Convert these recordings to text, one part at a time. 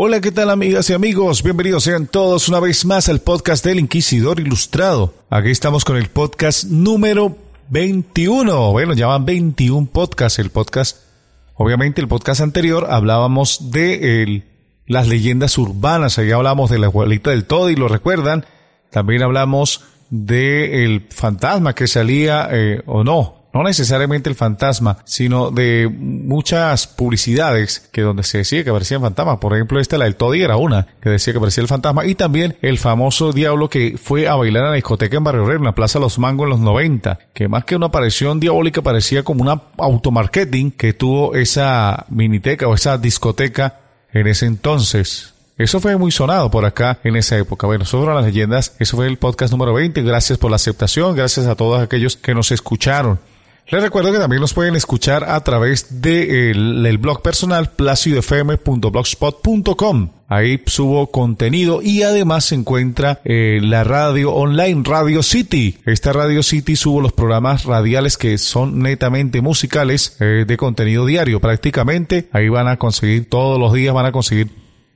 Hola, ¿qué tal amigas y amigos? Bienvenidos sean todos una vez más al podcast del Inquisidor Ilustrado. Aquí estamos con el podcast número 21. Bueno, ya van 21 podcasts. El podcast, obviamente el podcast anterior hablábamos de las leyendas urbanas. Ahí hablamos de la abuelita del todo y lo recuerdan. También hablamos de el fantasma que salía eh, o no no necesariamente el fantasma, sino de muchas publicidades que donde se decía que aparecían fantasmas. Por ejemplo, esta, la del Toddy, era una que decía que aparecía el fantasma. Y también el famoso diablo que fue a bailar a la discoteca en Barrio Rey, en la Plaza Los Mangos en los 90, que más que una aparición diabólica parecía como una automarketing que tuvo esa miniteca o esa discoteca en ese entonces. Eso fue muy sonado por acá en esa época. Bueno, sobre las leyendas, eso fue el podcast número 20. Gracias por la aceptación, gracias a todos aquellos que nos escucharon. Les recuerdo que también nos pueden escuchar a través del de blog personal placidofm.blogspot.com. Ahí subo contenido y además se encuentra eh, la radio online Radio City. Esta Radio City subo los programas radiales que son netamente musicales eh, de contenido diario prácticamente. Ahí van a conseguir todos los días, van a conseguir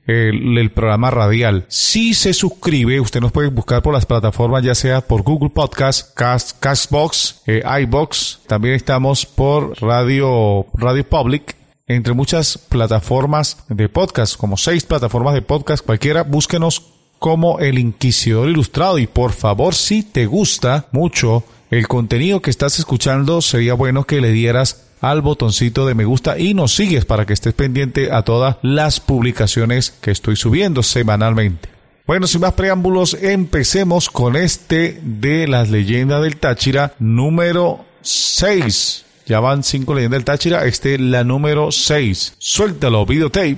el, programa radial. Si se suscribe, usted nos puede buscar por las plataformas, ya sea por Google Podcast, Cast, Castbox, eh, iBox. También estamos por Radio, Radio Public. Entre muchas plataformas de podcast, como seis plataformas de podcast, cualquiera, búsquenos como el Inquisidor Ilustrado. Y por favor, si te gusta mucho el contenido que estás escuchando, sería bueno que le dieras al botoncito de me gusta y nos sigues para que estés pendiente a todas las publicaciones que estoy subiendo semanalmente. Bueno, sin más preámbulos, empecemos con este de las leyendas del Táchira número 6. Ya van cinco leyendas del Táchira, este es la número 6. Suéltalo, videotape.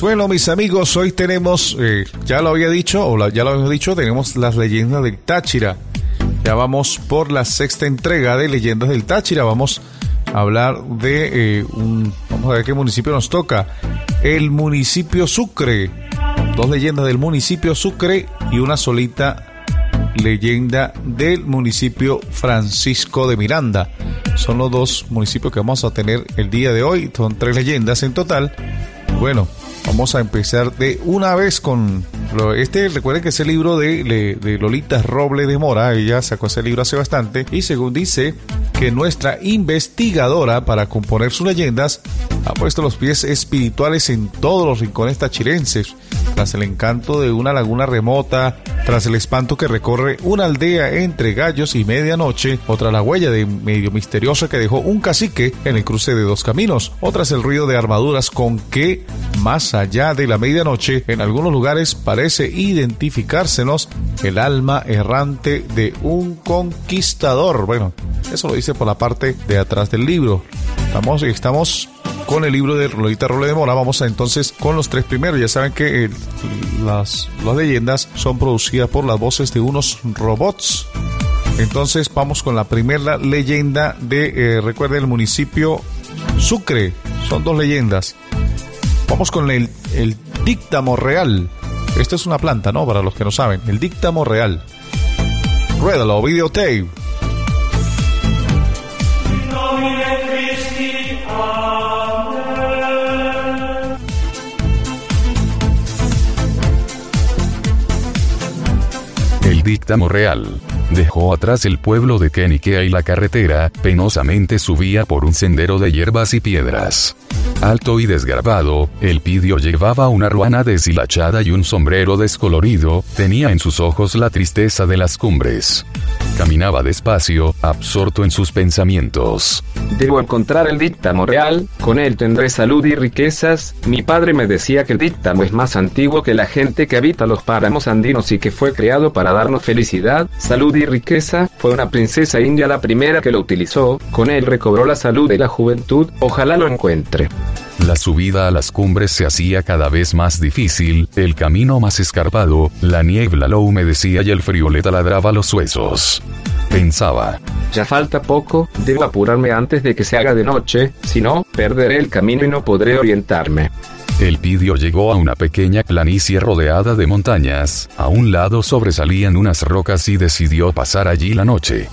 Bueno, mis amigos, hoy tenemos, eh, ya lo había dicho, o ya lo habíamos dicho, tenemos las leyendas del Táchira. Ya vamos por la sexta entrega de Leyendas del Táchira. Vamos a hablar de eh, un. Vamos a ver qué municipio nos toca. El municipio Sucre. Dos leyendas del municipio Sucre y una solita leyenda del municipio Francisco de Miranda. Son los dos municipios que vamos a tener el día de hoy. Son tres leyendas en total. Bueno, Vamos a empezar de una vez con este. Recuerden que es el libro de, de Lolita Roble de Mora. Ella sacó ese libro hace bastante. Y según dice que nuestra investigadora para componer sus leyendas ha puesto los pies espirituales en todos los rincones tachirenses. Tras el encanto de una laguna remota, tras el espanto que recorre una aldea entre gallos y medianoche, otra la huella de medio misteriosa que dejó un cacique en el cruce de dos caminos, otras el ruido de armaduras con que más allá de la medianoche, en algunos lugares parece identificársenos el alma errante de un conquistador. Bueno, eso lo dice por la parte de atrás del libro. Estamos, estamos con el libro de Rolita Role de Mora. Vamos a, entonces con los tres primeros. Ya saben que las, las leyendas son producidas por las voces de unos robots. Entonces vamos con la primera leyenda de, eh, recuerden, el municipio Sucre. Son dos leyendas. Vamos con el, el díctamo real. Esta es una planta, ¿no? Para los que no saben. El díctamo real. Ruédalo, videotape. El díctamo real. Dejó atrás el pueblo de Keniquea y la carretera, penosamente subía por un sendero de hierbas y piedras. Alto y desgarbado, el pidio llevaba una ruana deshilachada y un sombrero descolorido, tenía en sus ojos la tristeza de las cumbres. Caminaba despacio, absorto en sus pensamientos. Debo encontrar el dictamo real, con él tendré salud y riquezas. Mi padre me decía que el dictamo es más antiguo que la gente que habita los páramos andinos y que fue creado para darnos felicidad, salud y riqueza. Fue una princesa india la primera que lo utilizó, con él recobró la salud y la juventud. Ojalá lo encuentre. La subida a las cumbres se hacía cada vez más difícil, el camino más escarpado, la niebla lo humedecía y el frío le taladraba los huesos. Pensaba. Ya falta poco, debo apurarme antes de que se haga de noche, si no, perderé el camino y no podré orientarme. El pidio llegó a una pequeña planicie rodeada de montañas, a un lado sobresalían unas rocas y decidió pasar allí la noche.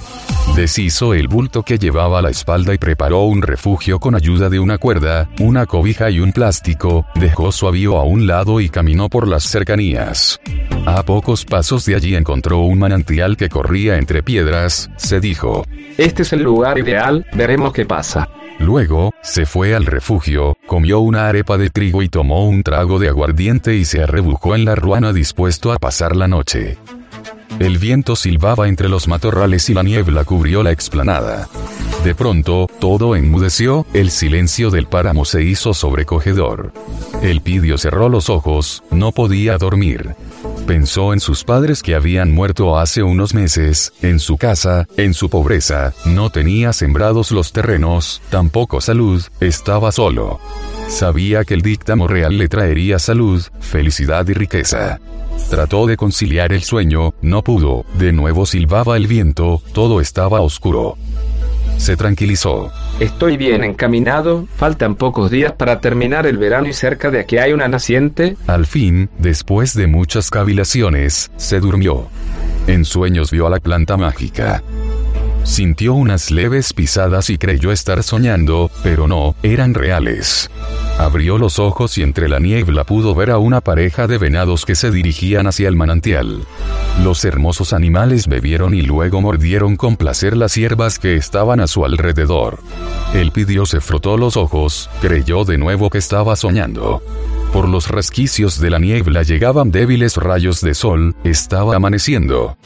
Deshizo el bulto que llevaba a la espalda y preparó un refugio con ayuda de una cuerda, una cobija y un plástico, dejó su avío a un lado y caminó por las cercanías. A pocos pasos de allí encontró un manantial que corría entre piedras, se dijo. Este es el lugar ideal, veremos qué pasa. Luego, se fue al refugio, comió una arepa de trigo y tomó un trago de aguardiente y se arrebujó en la ruana dispuesto a pasar la noche. El viento silbaba entre los matorrales y la niebla cubrió la explanada. De pronto, todo enmudeció, el silencio del páramo se hizo sobrecogedor. El pidio cerró los ojos, no podía dormir. Pensó en sus padres que habían muerto hace unos meses, en su casa, en su pobreza, no tenía sembrados los terrenos, tampoco salud, estaba solo. Sabía que el dictamo real le traería salud, felicidad y riqueza. Trató de conciliar el sueño, no pudo, de nuevo silbaba el viento, todo estaba oscuro. Se tranquilizó. Estoy bien encaminado, faltan pocos días para terminar el verano y cerca de aquí hay una naciente. Al fin, después de muchas cavilaciones, se durmió. En sueños vio a la planta mágica. Sintió unas leves pisadas y creyó estar soñando, pero no, eran reales. Abrió los ojos y entre la niebla pudo ver a una pareja de venados que se dirigían hacia el manantial. Los hermosos animales bebieron y luego mordieron con placer las hierbas que estaban a su alrededor. El pidió se frotó los ojos, creyó de nuevo que estaba soñando. Por los resquicios de la niebla llegaban débiles rayos de sol, estaba amaneciendo.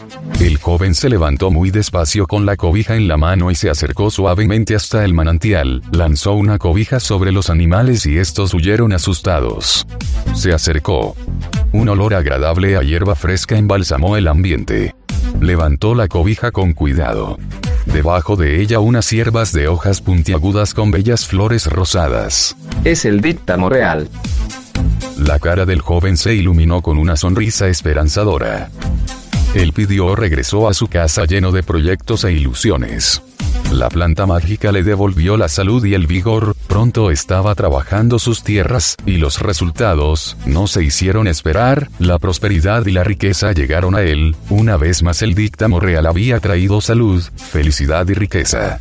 El joven se levantó muy despacio con la cobija en la mano y se acercó suavemente hasta el manantial, lanzó una cobija sobre los animales y estos huyeron asustados. Se acercó. Un olor agradable a hierba fresca embalsamó el ambiente. Levantó la cobija con cuidado. Debajo de ella unas hierbas de hojas puntiagudas con bellas flores rosadas. Es el dictamo real. La cara del joven se iluminó con una sonrisa esperanzadora. El pidió regresó a su casa lleno de proyectos e ilusiones. La planta mágica le devolvió la salud y el vigor, pronto estaba trabajando sus tierras, y los resultados, no se hicieron esperar, la prosperidad y la riqueza llegaron a él, una vez más el dictamo real había traído salud, felicidad y riqueza.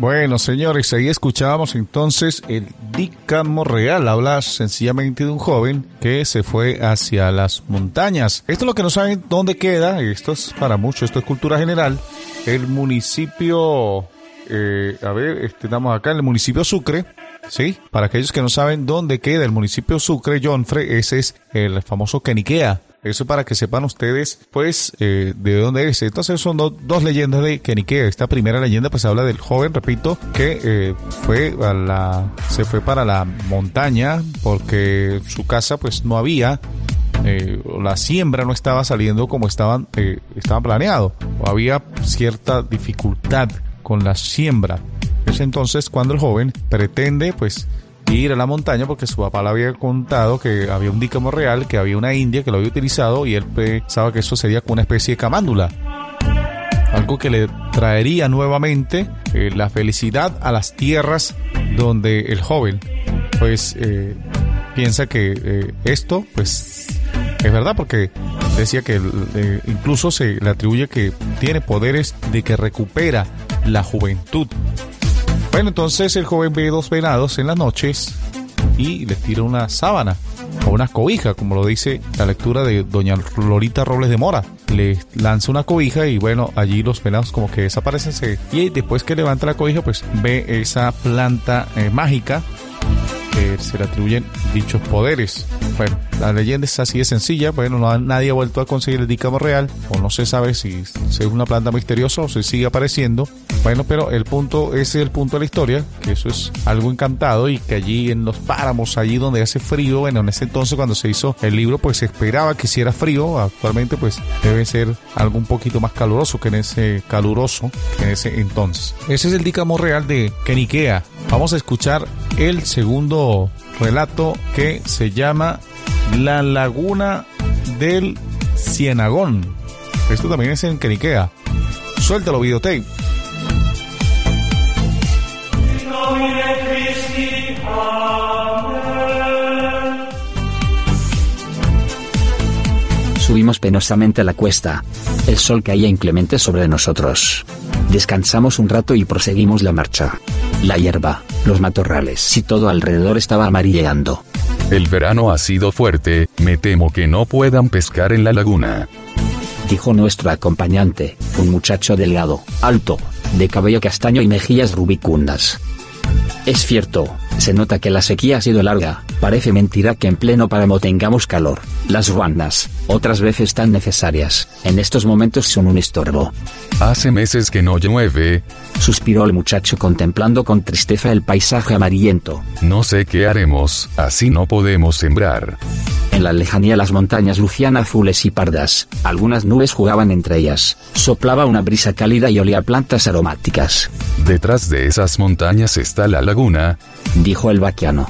Bueno, señores, ahí escuchábamos entonces el dicamo real. Habla sencillamente de un joven que se fue hacia las montañas. Esto es lo que no saben dónde queda. Esto es para mucho, esto es cultura general. El municipio, eh, a ver, estamos acá en el municipio Sucre. Sí, para aquellos que no saben dónde queda el municipio Sucre, Jonfre, ese es el famoso Keniquea. Eso para que sepan ustedes, pues, eh, de dónde es. Entonces son dos leyendas de Kenique. Esta primera leyenda, pues, habla del joven, repito, que eh, fue a la, se fue para la montaña porque su casa, pues, no había eh, la siembra no estaba saliendo como estaban, estaba planeado, había cierta dificultad con la siembra. Es entonces cuando el joven pretende, pues, ir a la montaña porque su papá le había contado que había un dícamo real, que había una india que lo había utilizado y él pensaba que eso sería como una especie de camándula. Algo que le traería nuevamente eh, la felicidad a las tierras donde el joven pues eh, piensa que eh, esto pues es verdad porque decía que incluso se le atribuye que tiene poderes de que recupera la juventud bueno, entonces el joven ve dos venados en las noches y le tira una sábana o una cobija, como lo dice la lectura de doña Lorita Robles de Mora. Le lanza una cobija y bueno, allí los pelados como que desaparecen. Y después que levanta la cobija, pues ve esa planta eh, mágica que se le atribuyen dichos poderes. Bueno, la leyenda es así de sencilla, bueno, no, nadie ha vuelto a conseguir el dícamo real, o no se sabe si, es una planta misteriosa o se sigue apareciendo. Bueno, pero el punto, es el punto de la historia, que eso es algo encantado y que allí en los páramos, allí donde hace frío, bueno, en ese entonces cuando se hizo el libro, pues se esperaba que hiciera frío, actualmente pues debe ser algo un poquito más caluroso que en ese caluroso que en ese entonces. Ese es el dícamo real de Kenikea. Vamos a escuchar el segundo relato que se llama La Laguna del Cienagón. Esto también es en Keniquea. Suéltalo, videotape. Subimos penosamente la cuesta. El sol caía inclemente sobre nosotros. Descansamos un rato y proseguimos la marcha. La hierba, los matorrales y todo alrededor estaba amarilleando. El verano ha sido fuerte, me temo que no puedan pescar en la laguna. Dijo nuestro acompañante, un muchacho delgado, alto, de cabello castaño y mejillas rubicundas. Es cierto, se nota que la sequía ha sido larga, parece mentira que en pleno páramo tengamos calor. Las ruanas, otras veces tan necesarias, en estos momentos son un estorbo. Hace meses que no llueve. Suspiró el muchacho contemplando con tristeza el paisaje amarillento. No sé qué haremos, así no podemos sembrar. En la lejanía las montañas lucían azules y pardas, algunas nubes jugaban entre ellas, soplaba una brisa cálida y olía plantas aromáticas. Detrás de esas montañas está la laguna, dijo el vaquiano.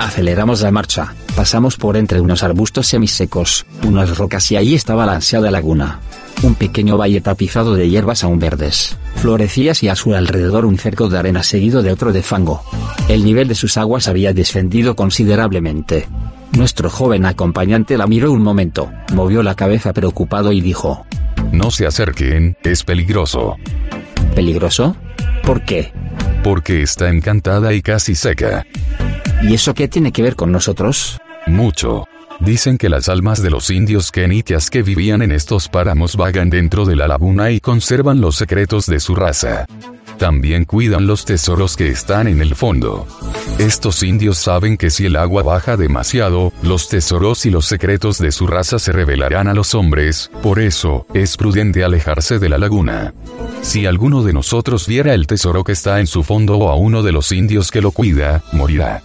Aceleramos la marcha, pasamos por entre unos arbustos semisecos, unas rocas y ahí estaba la ansiada laguna. Un pequeño valle tapizado de hierbas aún verdes, florecías y a su alrededor un cerco de arena seguido de otro de fango. El nivel de sus aguas había descendido considerablemente. Nuestro joven acompañante la miró un momento, movió la cabeza preocupado y dijo, No se acerquen, es peligroso. ¿Peligroso? ¿Por qué? Porque está encantada y casi seca. ¿Y eso qué tiene que ver con nosotros? Mucho. Dicen que las almas de los indios kenitias que vivían en estos páramos vagan dentro de la laguna y conservan los secretos de su raza. También cuidan los tesoros que están en el fondo. Estos indios saben que si el agua baja demasiado, los tesoros y los secretos de su raza se revelarán a los hombres, por eso, es prudente alejarse de la laguna. Si alguno de nosotros viera el tesoro que está en su fondo o a uno de los indios que lo cuida, morirá.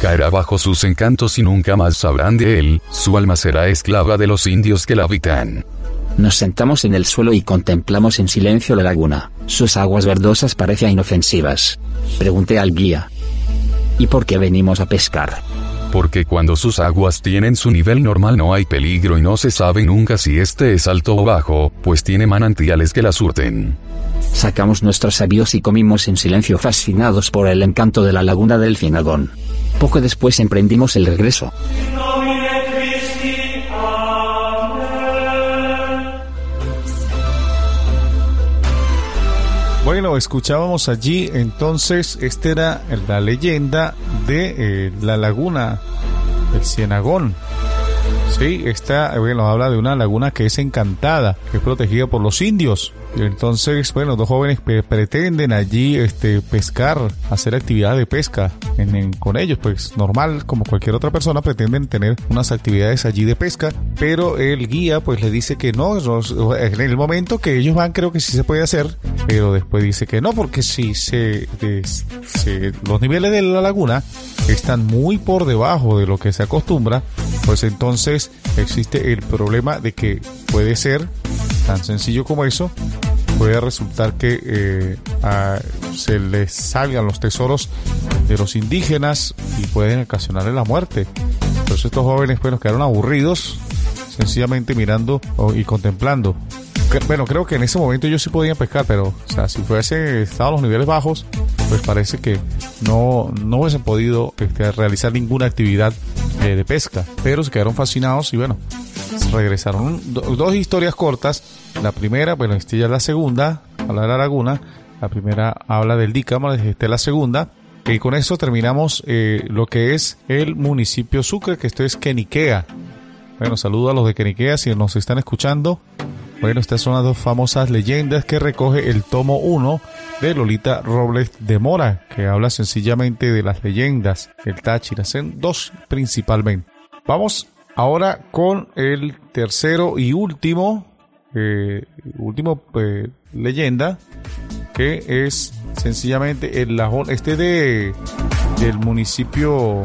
Caerá bajo sus encantos y nunca más sabrán de él, su alma será esclava de los indios que la habitan. Nos sentamos en el suelo y contemplamos en silencio la laguna. Sus aguas verdosas parecían inofensivas. Pregunté al guía. ¿Y por qué venimos a pescar? Porque cuando sus aguas tienen su nivel normal no hay peligro y no se sabe nunca si este es alto o bajo, pues tiene manantiales que la surten. Sacamos nuestros sabios y comimos en silencio fascinados por el encanto de la laguna del Cienagón. Poco después emprendimos el regreso. Bueno, escuchábamos allí entonces, esta era la leyenda de eh, la laguna del Cienagón. Sí, esta, bueno, habla de una laguna que es encantada, que es protegida por los indios. Entonces, bueno, dos jóvenes pretenden allí este, pescar, hacer actividad de pesca con ellos, pues normal, como cualquier otra persona, pretenden tener unas actividades allí de pesca, pero el guía pues le dice que no, en el momento que ellos van creo que sí se puede hacer, pero después dice que no, porque si se los niveles de la laguna están muy por debajo de lo que se acostumbra, pues entonces existe el problema de que puede ser tan sencillo como eso, puede resultar que eh, se les salgan los tesoros de los indígenas y pueden ocasionarle la muerte. Entonces estos jóvenes pues, quedaron aburridos, sencillamente mirando y contemplando. Bueno, creo que en ese momento ellos sí podían pescar, pero o sea, si fuese estado a los niveles bajos, pues parece que no, no hubiesen podido este, realizar ninguna actividad eh, de pesca. Pero se quedaron fascinados y bueno, regresaron. dos historias cortas. La primera, bueno, esta ya es la segunda, habla de la laguna. La primera habla del dícamo, esta es la segunda. Y con esto terminamos eh, lo que es el municipio Sucre, que esto es Keniquea. Bueno, saludo a los de Keniquea si nos están escuchando. Bueno, estas son las dos famosas leyendas que recoge el tomo 1 de Lolita Robles de Mora, que habla sencillamente de las leyendas del Táchira. Son dos principalmente. Vamos ahora con el tercero y último, eh, último eh, leyenda, que es sencillamente el lajón, este de del municipio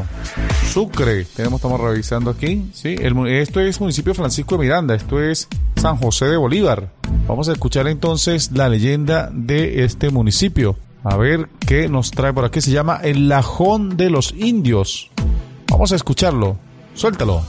Sucre. Tenemos, estamos revisando aquí, sí, esto es municipio Francisco de Miranda, esto es San José de Bolívar. Vamos a escuchar entonces la leyenda de este municipio. A ver qué nos trae por aquí. Se llama El Lajón de los Indios. Vamos a escucharlo. Suéltalo.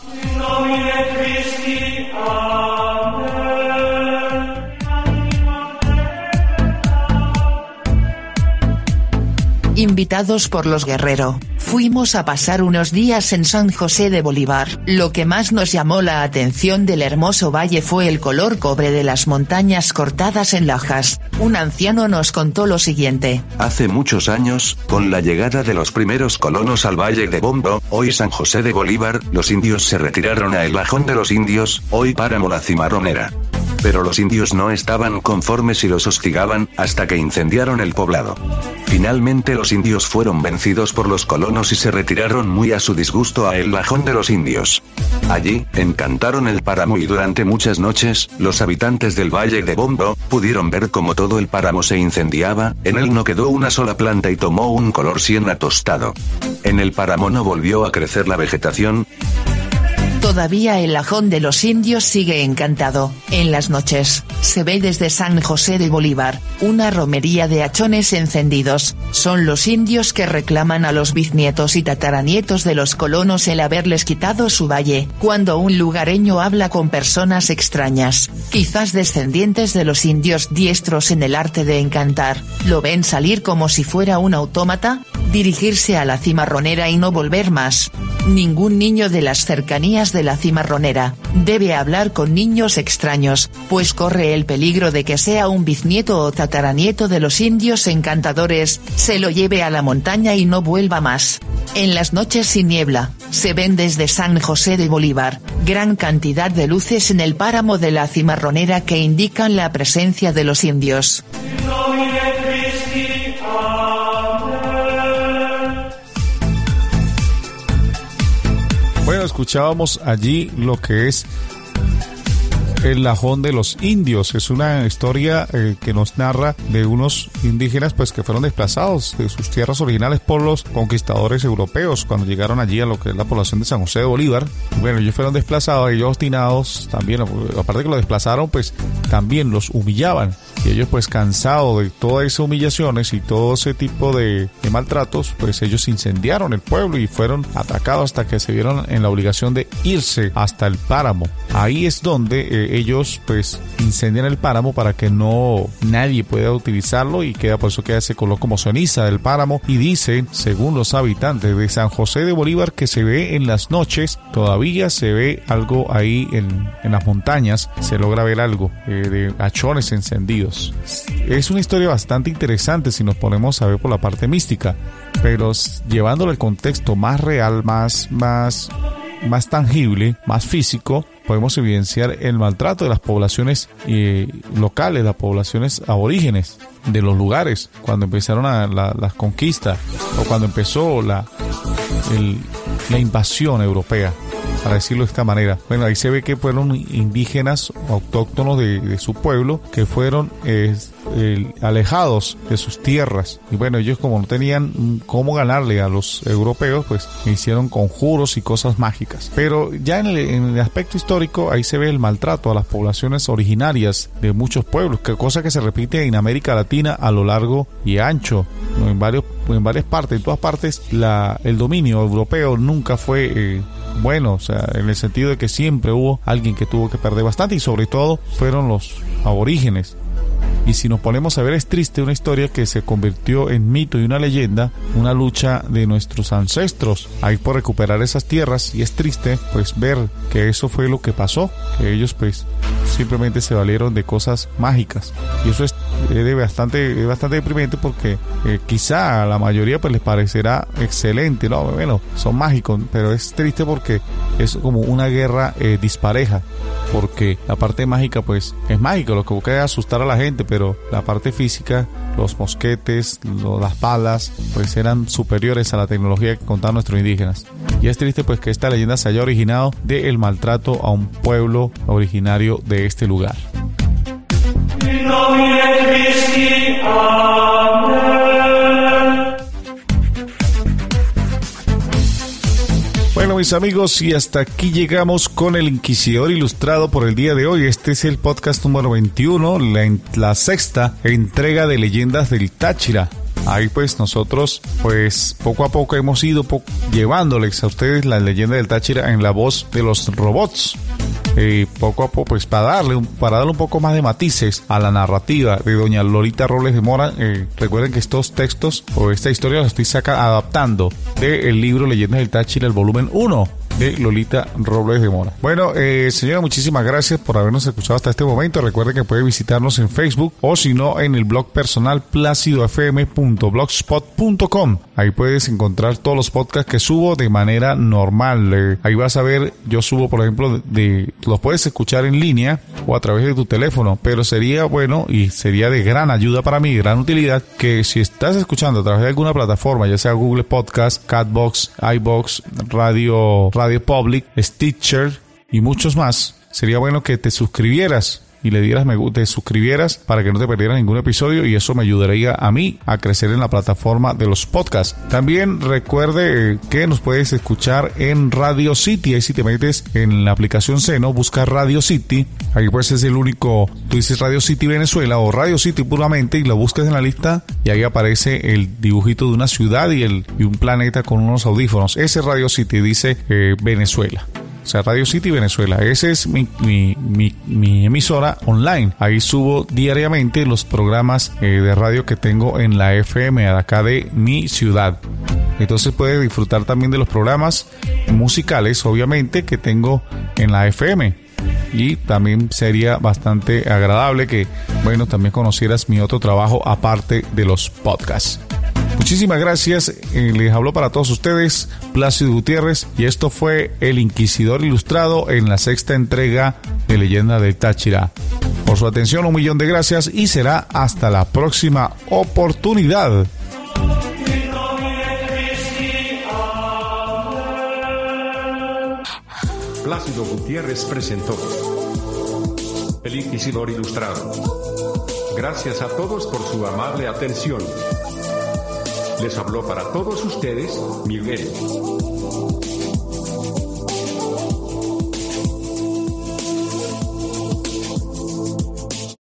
Invitados por los Guerrero, fuimos a pasar unos días en San José de Bolívar. Lo que más nos llamó la atención del hermoso valle fue el color cobre de las montañas cortadas en lajas. Un anciano nos contó lo siguiente. Hace muchos años, con la llegada de los primeros colonos al valle de Bombo, hoy San José de Bolívar, los indios se retiraron a El Bajón de los Indios, hoy Páramo la Cimarronera. Pero los indios no estaban conformes y los hostigaban, hasta que incendiaron el poblado. Finalmente los indios fueron vencidos por los colonos y se retiraron muy a su disgusto a El Bajón de los Indios. Allí, encantaron el páramo y durante muchas noches, los habitantes del Valle de Bombo, pudieron ver cómo todo el páramo se incendiaba, en él no quedó una sola planta y tomó un color siena tostado. En el páramo no volvió a crecer la vegetación, Todavía el lajón de los indios sigue encantado. En las noches, se ve desde San José de Bolívar, una romería de hachones encendidos. Son los indios que reclaman a los bisnietos y tataranietos de los colonos el haberles quitado su valle. Cuando un lugareño habla con personas extrañas, quizás descendientes de los indios diestros en el arte de encantar, lo ven salir como si fuera un autómata, dirigirse a la cimarronera y no volver más. Ningún niño de las cercanías de la cimarronera, debe hablar con niños extraños, pues corre el peligro de que sea un bisnieto o tataranieto de los indios encantadores, se lo lleve a la montaña y no vuelva más. En las noches sin niebla, se ven desde San José de Bolívar, gran cantidad de luces en el páramo de la cimarronera que indican la presencia de los indios. Escuchábamos allí lo que es el lajón de los indios. Es una historia eh, que nos narra de unos indígenas pues que fueron desplazados de sus tierras originales por los conquistadores europeos cuando llegaron allí a lo que es la población de San José de Bolívar. Bueno, ellos fueron desplazados, ellos obstinados también, aparte que los desplazaron, pues también los humillaban. Y ellos pues cansados de todas esas humillaciones y todo ese tipo de, maltratos, pues ellos incendiaron el pueblo y fueron atacados hasta que se vieron en la obligación de irse hasta el páramo. Ahí es donde eh, ellos pues incendian el páramo para que no nadie pueda utilizarlo y queda por eso queda se coló como ceniza del páramo y dicen según los habitantes de San José de Bolívar que se ve en las noches todavía se ve algo ahí en, en las montañas se logra ver algo eh, de hachones encendidos es una historia bastante interesante si nos ponemos a ver por la parte mística pero llevándolo al contexto más real más más más tangible, más físico, podemos evidenciar el maltrato de las poblaciones eh, locales, las poblaciones aborígenes de los lugares, cuando empezaron las conquistas o cuando empezó la, la invasión europea para decirlo de esta manera. Bueno, ahí se ve que fueron indígenas autóctonos de, su pueblo que fueron alejados de sus tierras. Y bueno, ellos como no tenían cómo ganarle a los europeos, pues hicieron conjuros y cosas mágicas. Pero ya en el, aspecto histórico, ahí se ve el maltrato a las poblaciones originarias de muchos pueblos, que cosa que se repite en América Latina a lo largo y ancho, en, varios, en varias partes, en todas partes, la, el dominio europeo nunca fue... Eh, bueno, o sea, en el sentido de que siempre hubo alguien que tuvo que perder bastante y sobre todo fueron los aborígenes. Y si nos ponemos a ver, es triste una historia que se convirtió en mito y una leyenda, una lucha de nuestros ancestros a ir por recuperar esas tierras. Y es triste, pues, ver que eso fue lo que pasó, que ellos, pues, simplemente se valieron de cosas mágicas. Y eso es es bastante, bastante deprimente porque eh, quizá a la mayoría pues les parecerá excelente, ¿no? Bueno, son mágicos, pero es triste porque es como una guerra eh, dispareja, porque la parte mágica pues es mágica, lo que busca es asustar a la gente, pero la parte física, los mosquetes, las balas, pues eran superiores a la tecnología que contaban nuestros indígenas. Y es triste pues que esta leyenda se haya originado del maltrato a un pueblo originario de este lugar. Bueno, mis amigos, y hasta aquí llegamos con el Inquisidor Ilustrado por el día de hoy. Este es el podcast número 21, la, la sexta entrega de Leyendas del Táchira. Ahí pues nosotros pues poco a poco hemos ido llevándoles a ustedes la leyenda del Táchira en la voz de los robots. Eh, poco a poco, pues para darle, para darle un poco más de matices a la narrativa de doña Lolita Robles de Mora, eh, recuerden que estos textos o esta historia los estoy saca, adaptando del libro Leyendas del Táchira, el volumen 1 Lolita Robles de Mora. Bueno, eh, señora, muchísimas gracias por habernos escuchado hasta este momento. Recuerde que puede visitarnos en Facebook o si no en el blog personal placidofm.blogspot.com. Ahí puedes encontrar todos los podcasts que subo de manera normal. Eh, ahí vas a ver, yo subo, por ejemplo, de, los puedes escuchar en línea o a través de tu teléfono, pero sería bueno y sería de gran ayuda para mí, gran utilidad, que si estás escuchando a través de alguna plataforma, ya sea Google Podcast, Catbox, iBox, Radio, Radio Public, Stitcher y muchos más, sería bueno que te suscribieras y le dieras me gusta, te suscribieras para que no te perdieras ningún episodio y eso me ayudaría a mí a crecer en la plataforma de los podcasts. También recuerde que nos puedes escuchar en Radio City. Ahí si te metes en la aplicación Seno, busca Radio City. Ahí pues es el único, tú dices Radio City Venezuela o Radio City puramente y lo buscas en la lista y ahí aparece el dibujito de una ciudad y, el, y un planeta con unos audífonos. Ese Radio City dice eh, Venezuela o sea, Radio City Venezuela. Esa es mi, mi, emisora online. Ahí subo diariamente los programas eh, de radio que tengo en la FM acá de mi ciudad. Entonces puede disfrutar también de los programas musicales, obviamente, que tengo en la FM. Y también sería bastante agradable que, bueno, también conocieras mi otro trabajo aparte de los podcasts. Muchísimas gracias. Eh, les habló para todos ustedes Plácido Gutiérrez y esto fue El Inquisidor Ilustrado en la sexta entrega de Leyenda del Táchira. Por su atención, un millón de gracias y será hasta la próxima oportunidad. Plácido Gutiérrez presentó El Inquisidor Ilustrado. Gracias a todos por su amable atención. Les habló para todos ustedes Miguel.